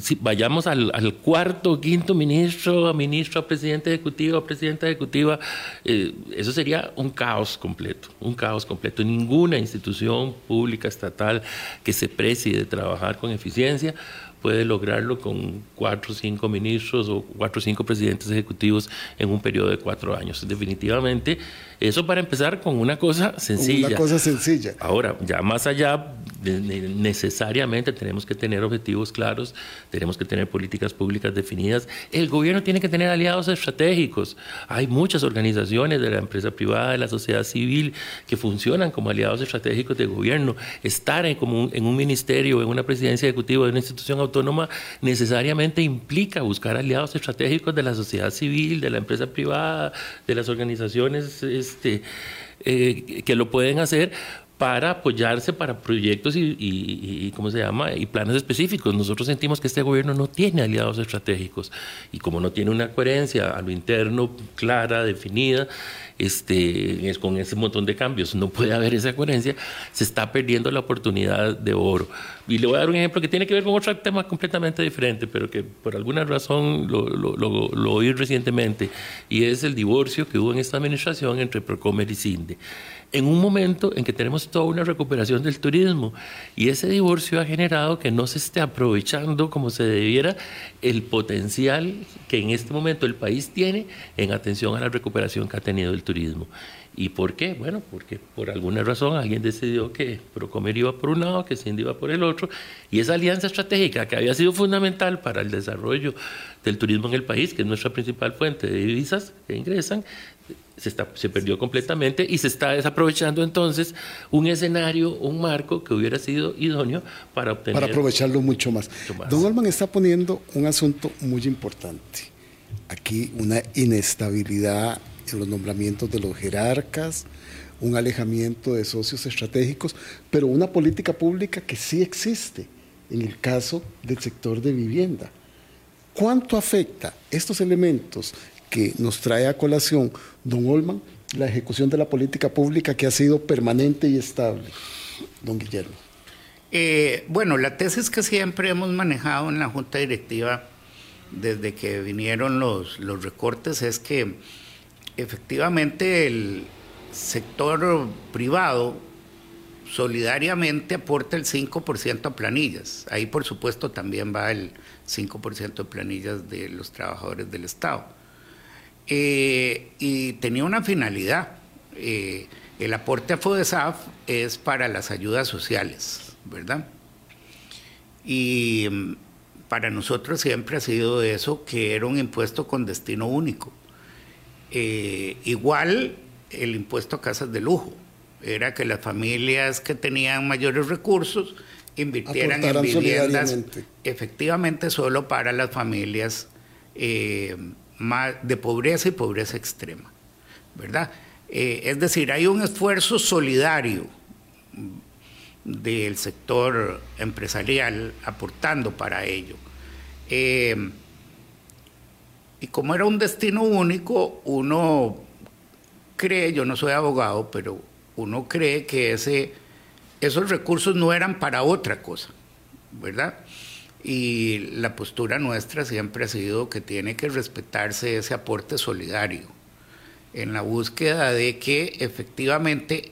si vayamos al, cuarto, quinto ministro, a ministro, a presidente ejecutivo, a presidenta ejecutiva, eh, eso sería un caos completo, un caos completo. Ninguna institución pública, estatal, que se precie de trabajar con eficiencia puede lograrlo con cuatro o cinco ministros o cuatro o cinco presidentes ejecutivos en un periodo de cuatro años. Definitivamente, eso para empezar con una cosa sencilla. Una cosa sencilla. Ahora, ya más allá, necesariamente tenemos que tener objetivos claros, tenemos que tener políticas públicas definidas. El gobierno tiene que tener aliados estratégicos. Hay muchas organizaciones de la empresa privada, de la sociedad civil, que funcionan como aliados estratégicos del gobierno. Estar en, como en un ministerio, en una presidencia ejecutiva de una institución autónoma necesariamente implica buscar aliados estratégicos de la sociedad civil, de la empresa privada, de las organizaciones este, eh, que lo pueden hacer para apoyarse para proyectos y, y, ¿cómo se llama? y planes específicos. Nosotros sentimos que este gobierno no tiene aliados estratégicos y como no tiene una coherencia a lo interno clara, definida, este, con ese montón de cambios no puede haber esa coherencia, se está perdiendo la oportunidad de oro. Y le voy a dar un ejemplo que tiene que ver con otro tema completamente diferente, pero que por alguna razón lo, lo, lo oí recientemente, y es el divorcio que hubo en esta administración entre Procomer y Cinde en un momento en que tenemos toda una recuperación del turismo y ese divorcio ha generado que no se esté aprovechando como se debiera el potencial que en este momento el país tiene en atención a la recuperación que ha tenido el turismo. ¿Y por qué? Bueno, porque por alguna razón alguien decidió que Procomer iba por un lado, que Cindy iba por el otro, y esa alianza estratégica que había sido fundamental para el desarrollo del turismo en el país, que es nuestra principal fuente de divisas que ingresan, se, está, se perdió completamente y se está desaprovechando entonces un escenario, un marco que hubiera sido idóneo para obtener... Para aprovecharlo mucho más. Don Olman está poniendo un asunto muy importante. Aquí una inestabilidad en los nombramientos de los jerarcas, un alejamiento de socios estratégicos, pero una política pública que sí existe en el caso del sector de vivienda. ¿Cuánto afecta estos elementos que nos trae a colación don Olman, la ejecución de la política pública que ha sido permanente y estable. Don Guillermo. Eh, bueno, la tesis que siempre hemos manejado en la Junta Directiva desde que vinieron los, los recortes es que efectivamente el sector privado solidariamente aporta el 5% a planillas. Ahí por supuesto también va el 5% de planillas de los trabajadores del Estado. Eh, y tenía una finalidad. Eh, el aporte a FODESAF es para las ayudas sociales, ¿verdad? Y mm, para nosotros siempre ha sido eso, que era un impuesto con destino único. Eh, igual el impuesto a casas de lujo, era que las familias que tenían mayores recursos invirtieran en viviendas efectivamente solo para las familias eh, de pobreza y pobreza extrema, ¿verdad? Eh, es decir, hay un esfuerzo solidario del sector empresarial aportando para ello. Eh, y como era un destino único, uno cree, yo no soy abogado, pero uno cree que ese, esos recursos no eran para otra cosa, ¿verdad? Y la postura nuestra siempre ha sido que tiene que respetarse ese aporte solidario en la búsqueda de que efectivamente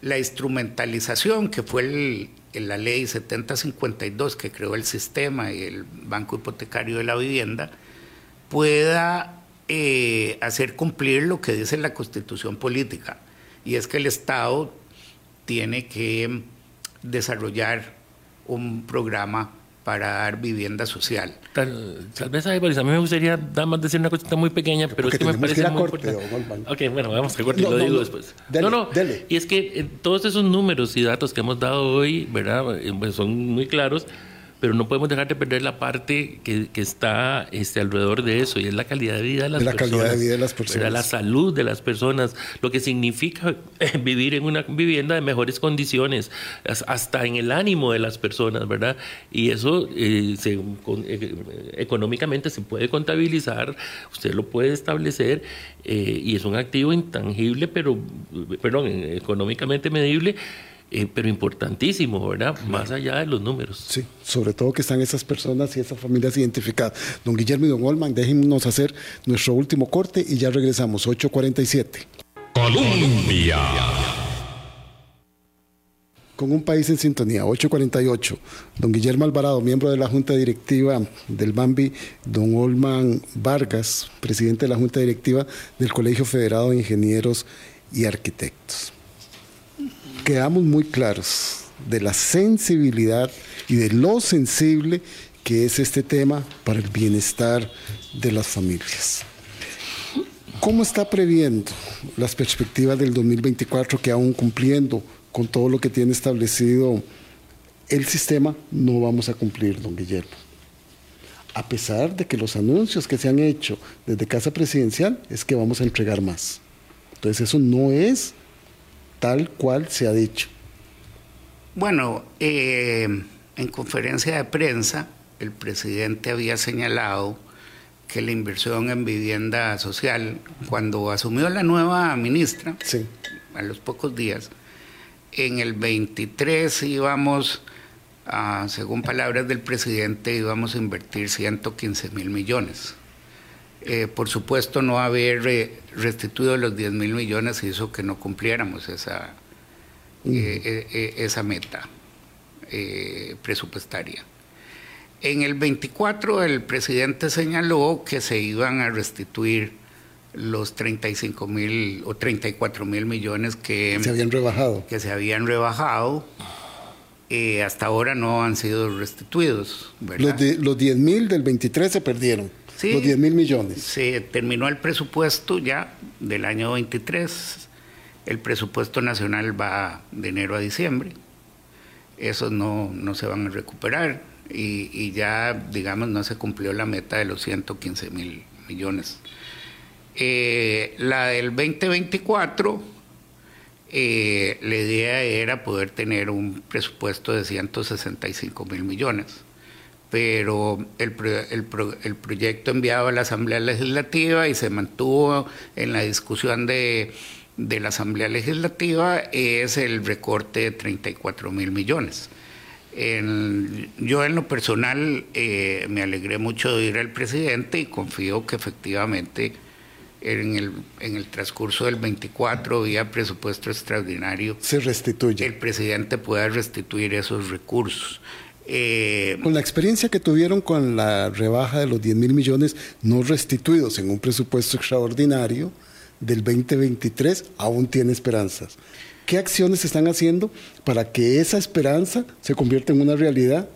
la instrumentalización que fue la ley 7052 que creó el sistema y el Banco Hipotecario de la Vivienda pueda eh, hacer cumplir lo que dice la constitución política. Y es que el Estado tiene que desarrollar un programa para dar vivienda social. Tal, vez, a mí me gustaría nada más decir una cosita muy pequeña, pero es que me parece muy corte, Ok, bueno, vamos a corte y lo digo después. no, no, y es que eh, todos esos números y datos que hemos dado hoy, ¿verdad? Eh, pues son muy claros pero no podemos dejar de perder la parte que, que está este, alrededor de eso, y es la calidad de vida de las la personas. calidad de vida de las personas. La salud de las personas, lo que significa vivir en una vivienda de mejores condiciones, hasta en el ánimo de las personas, ¿verdad? Y eso eh, eh, económicamente se puede contabilizar, usted lo puede establecer, eh, y es un activo intangible, pero, perdón, económicamente medible eh, pero importantísimo, ¿verdad? Más allá de los números. Sí, sobre todo que están esas personas y esas familias identificadas. Don Guillermo y don Olman, déjennos hacer nuestro último corte y ya regresamos, 8.47. Colombia. Con un país en sintonía, 848. Don Guillermo Alvarado, miembro de la Junta Directiva del BAMBI, don Olman Vargas, presidente de la Junta Directiva del Colegio Federado de Ingenieros y Arquitectos quedamos muy claros de la sensibilidad y de lo sensible que es este tema para el bienestar de las familias. ¿Cómo está previendo las perspectivas del 2024 que aún cumpliendo con todo lo que tiene establecido el sistema no vamos a cumplir, don Guillermo? A pesar de que los anuncios que se han hecho desde Casa Presidencial es que vamos a entregar más. Entonces eso no es tal cual se ha dicho? Bueno, eh, en conferencia de prensa el presidente había señalado que la inversión en vivienda social, cuando asumió la nueva ministra, a los pocos días, en el 23 íbamos, según palabras del presidente, íbamos a invertir 115 mil millones. Eh, por supuesto, no haber restituido los 10 mil millones hizo que no cumpliéramos esa, eh, eh, esa meta presupuestaria. En el 24 el presidente señaló que se iban a restituir los 35 mil o 34 mil millones que se habían rebajado. Que se habían rebajado. hasta ahora no han sido restituidos. Los, los 10 mil del 23 se perdieron los 10 mil millones. Se terminó el presupuesto ya del año 23. El presupuesto nacional va de enero a diciembre. Esos no, no se van a recuperar y, ya, digamos, no se cumplió la meta de los 115 mil millones. Eh, la del 2024, eh, la idea era poder tener un presupuesto de 165 mil millones pero el, el, el, proyecto enviado a la Asamblea Legislativa y se mantuvo en la discusión de, de la Asamblea Legislativa es el recorte de 34 mil millones. yo en lo personal eh, me alegré mucho de ir al presidente y confío que efectivamente en el, en el transcurso del 24 vía presupuesto extraordinario se restituye. El presidente pueda restituir esos recursos. Eh, con la experiencia que tuvieron con la rebaja de los 10 mil millones no restituidos en un presupuesto extraordinario del 2023, aún tiene esperanzas. ¿Qué acciones se están haciendo para que esa esperanza se convierta en una realidad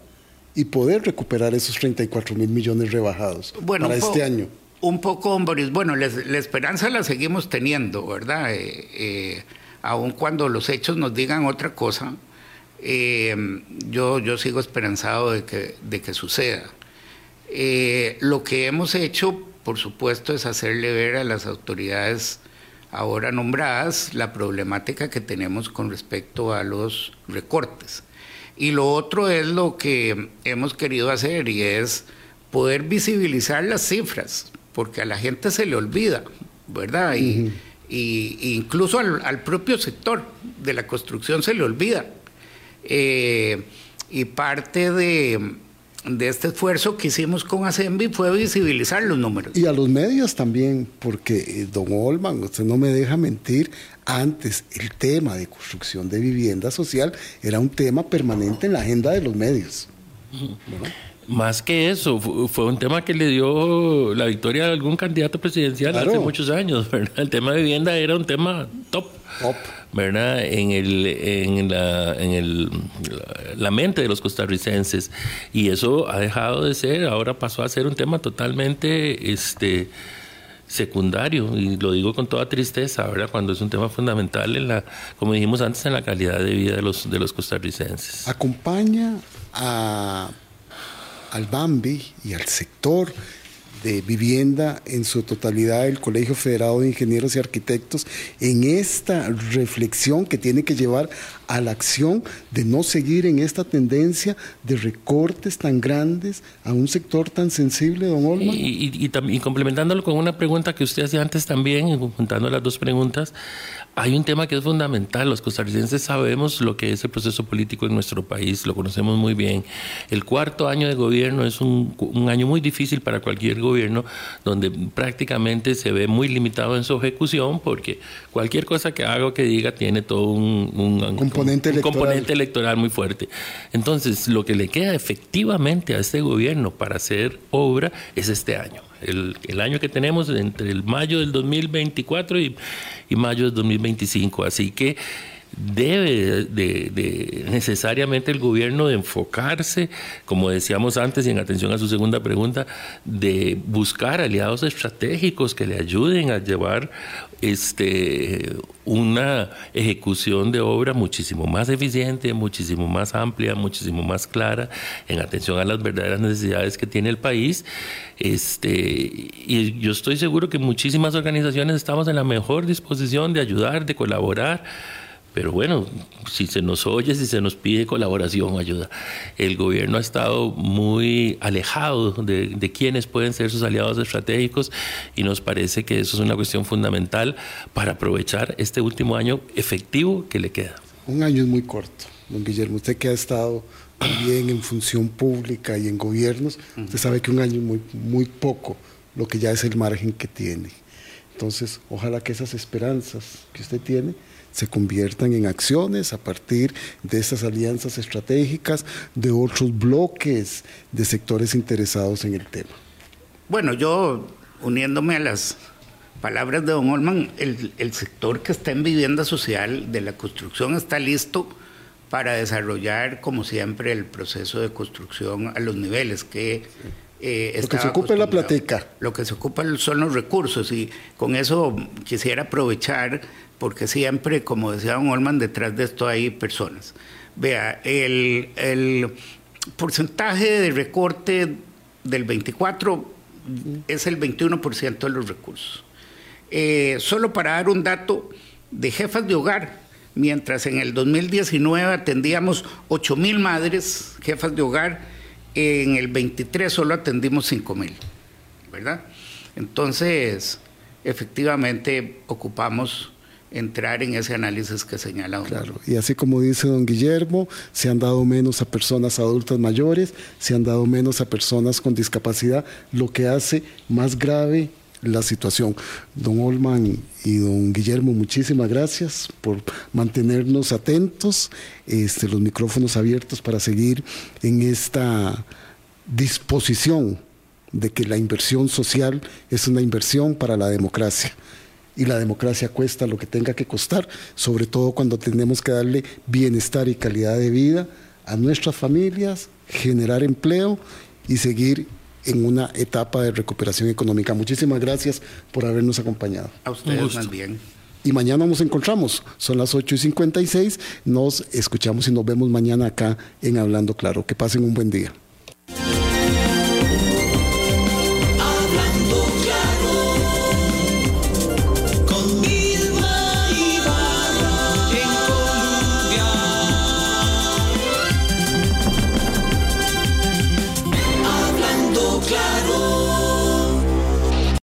y poder recuperar esos 34 mil millones rebajados para este año? Un poco, Boris. Bueno, la, esperanza la seguimos teniendo, ¿verdad? Eh, eh, aun cuando los hechos nos digan otra cosa, eh, yo, yo sigo esperanzado de que, de que suceda. Eh, lo que hemos hecho, por supuesto, es hacerle ver a las autoridades ahora nombradas la problemática que tenemos con respecto a los recortes. Y lo otro es lo que hemos querido hacer y es poder visibilizar las cifras, porque a la gente se le olvida, ¿verdad? Y, incluso al, propio sector de la construcción se le olvida. Eh, y parte de, de este esfuerzo que hicimos con ASEMBI fue visibilizar los números. Y a los medios también, porque eh, don Olman, usted no me deja mentir, antes el tema de construcción de vivienda social era un tema permanente en la agenda de los medios. Más que eso, fue un tema que le dio la victoria a algún candidato presidencial hace muchos años. El tema de vivienda era un tema top. Top. ¿verdad? En, el, en, la, en el, la mente de los costarricenses. Y eso ha dejado de ser, ahora pasó a ser un tema totalmente este, secundario, y lo digo con toda tristeza, ¿verdad? Cuando es un tema fundamental, en la, como dijimos antes, en la calidad de vida de los, de los costarricenses. Acompaña a, al Bambi y al sector de vivienda en su totalidad el Colegio Federado de Ingenieros y Arquitectos en esta reflexión que tiene que llevar a la acción de no seguir en esta tendencia de recortes tan grandes a un sector tan sensible, don Olma? Y, y, complementándolo con una pregunta que usted hacía antes también, juntando las dos preguntas, hay un tema que es fundamental. Los costarricenses sabemos lo que es el proceso político en nuestro país, lo conocemos muy bien. El cuarto año de gobierno es un, un año muy difícil para cualquier gobierno, donde prácticamente se ve muy limitado en su ejecución, porque cualquier cosa que haga o que diga tiene todo un, un componente, electoral. componente electoral muy fuerte. Entonces, lo que le queda efectivamente a este gobierno para hacer obra es este año. El, el, año que tenemos entre el mayo del 2024 y, y mayo del 2025. Así que debe de, necesariamente el gobierno de enfocarse, como decíamos antes y en atención a su segunda pregunta, de buscar aliados estratégicos que le ayuden a llevar este, una ejecución de obra muchísimo más eficiente, muchísimo más amplia, muchísimo más clara, en atención a las verdaderas necesidades que tiene el país. Este, y yo estoy seguro que muchísimas organizaciones estamos en la mejor disposición de ayudar, de colaborar pero bueno, si se nos oye, si se nos pide colaboración ayuda. El gobierno ha estado muy alejado de, de quiénes pueden ser sus aliados estratégicos y nos parece que eso es una cuestión fundamental para aprovechar este último año efectivo que le queda. Un año es muy corto, don Guillermo. Usted que ha estado también en función pública y en gobiernos, usted sabe que un año es muy, muy poco lo que ya es el margen que tiene. Entonces, ojalá que esas esperanzas que usted tiene se conviertan en acciones a partir de estas alianzas estratégicas, de otros bloques de sectores interesados en el tema. Bueno, yo uniéndome a las palabras de don Olman, el, el sector que está en vivienda social de la construcción está listo para desarrollar, como siempre, el proceso de construcción a los niveles que... Eh, lo que se ocupa es la plateca. Lo que se ocupa son los recursos y con eso quisiera aprovechar porque siempre, como decía don Olman, detrás de esto hay personas. Vea, el, porcentaje de recorte del 24 es el 21% de los recursos. Eh, solo para dar un dato de jefas de hogar, mientras en el 2019 atendíamos 8 mil madres, jefas de hogar, en el 23 solo atendimos 5 mil, ¿verdad? Entonces, efectivamente ocupamos entrar en ese análisis que señala don Claro, y así como dice don Guillermo, se han dado menos a personas adultas mayores, se han dado menos a personas con discapacidad, lo que hace más grave la situación. Don Olman y don Guillermo, muchísimas gracias por mantenernos atentos, este, los micrófonos abiertos para seguir en esta disposición de que la inversión social es una inversión para la democracia y la democracia cuesta lo que tenga que costar, sobre todo cuando tenemos que darle bienestar y calidad de vida a nuestras familias, generar empleo y seguir en una etapa de recuperación económica. Muchísimas gracias por habernos acompañado. A ustedes más bien. y mañana nos encontramos. Son las 8 y 56. Nos escuchamos y nos vemos mañana acá en Hablando Claro. Que pasen un buen día.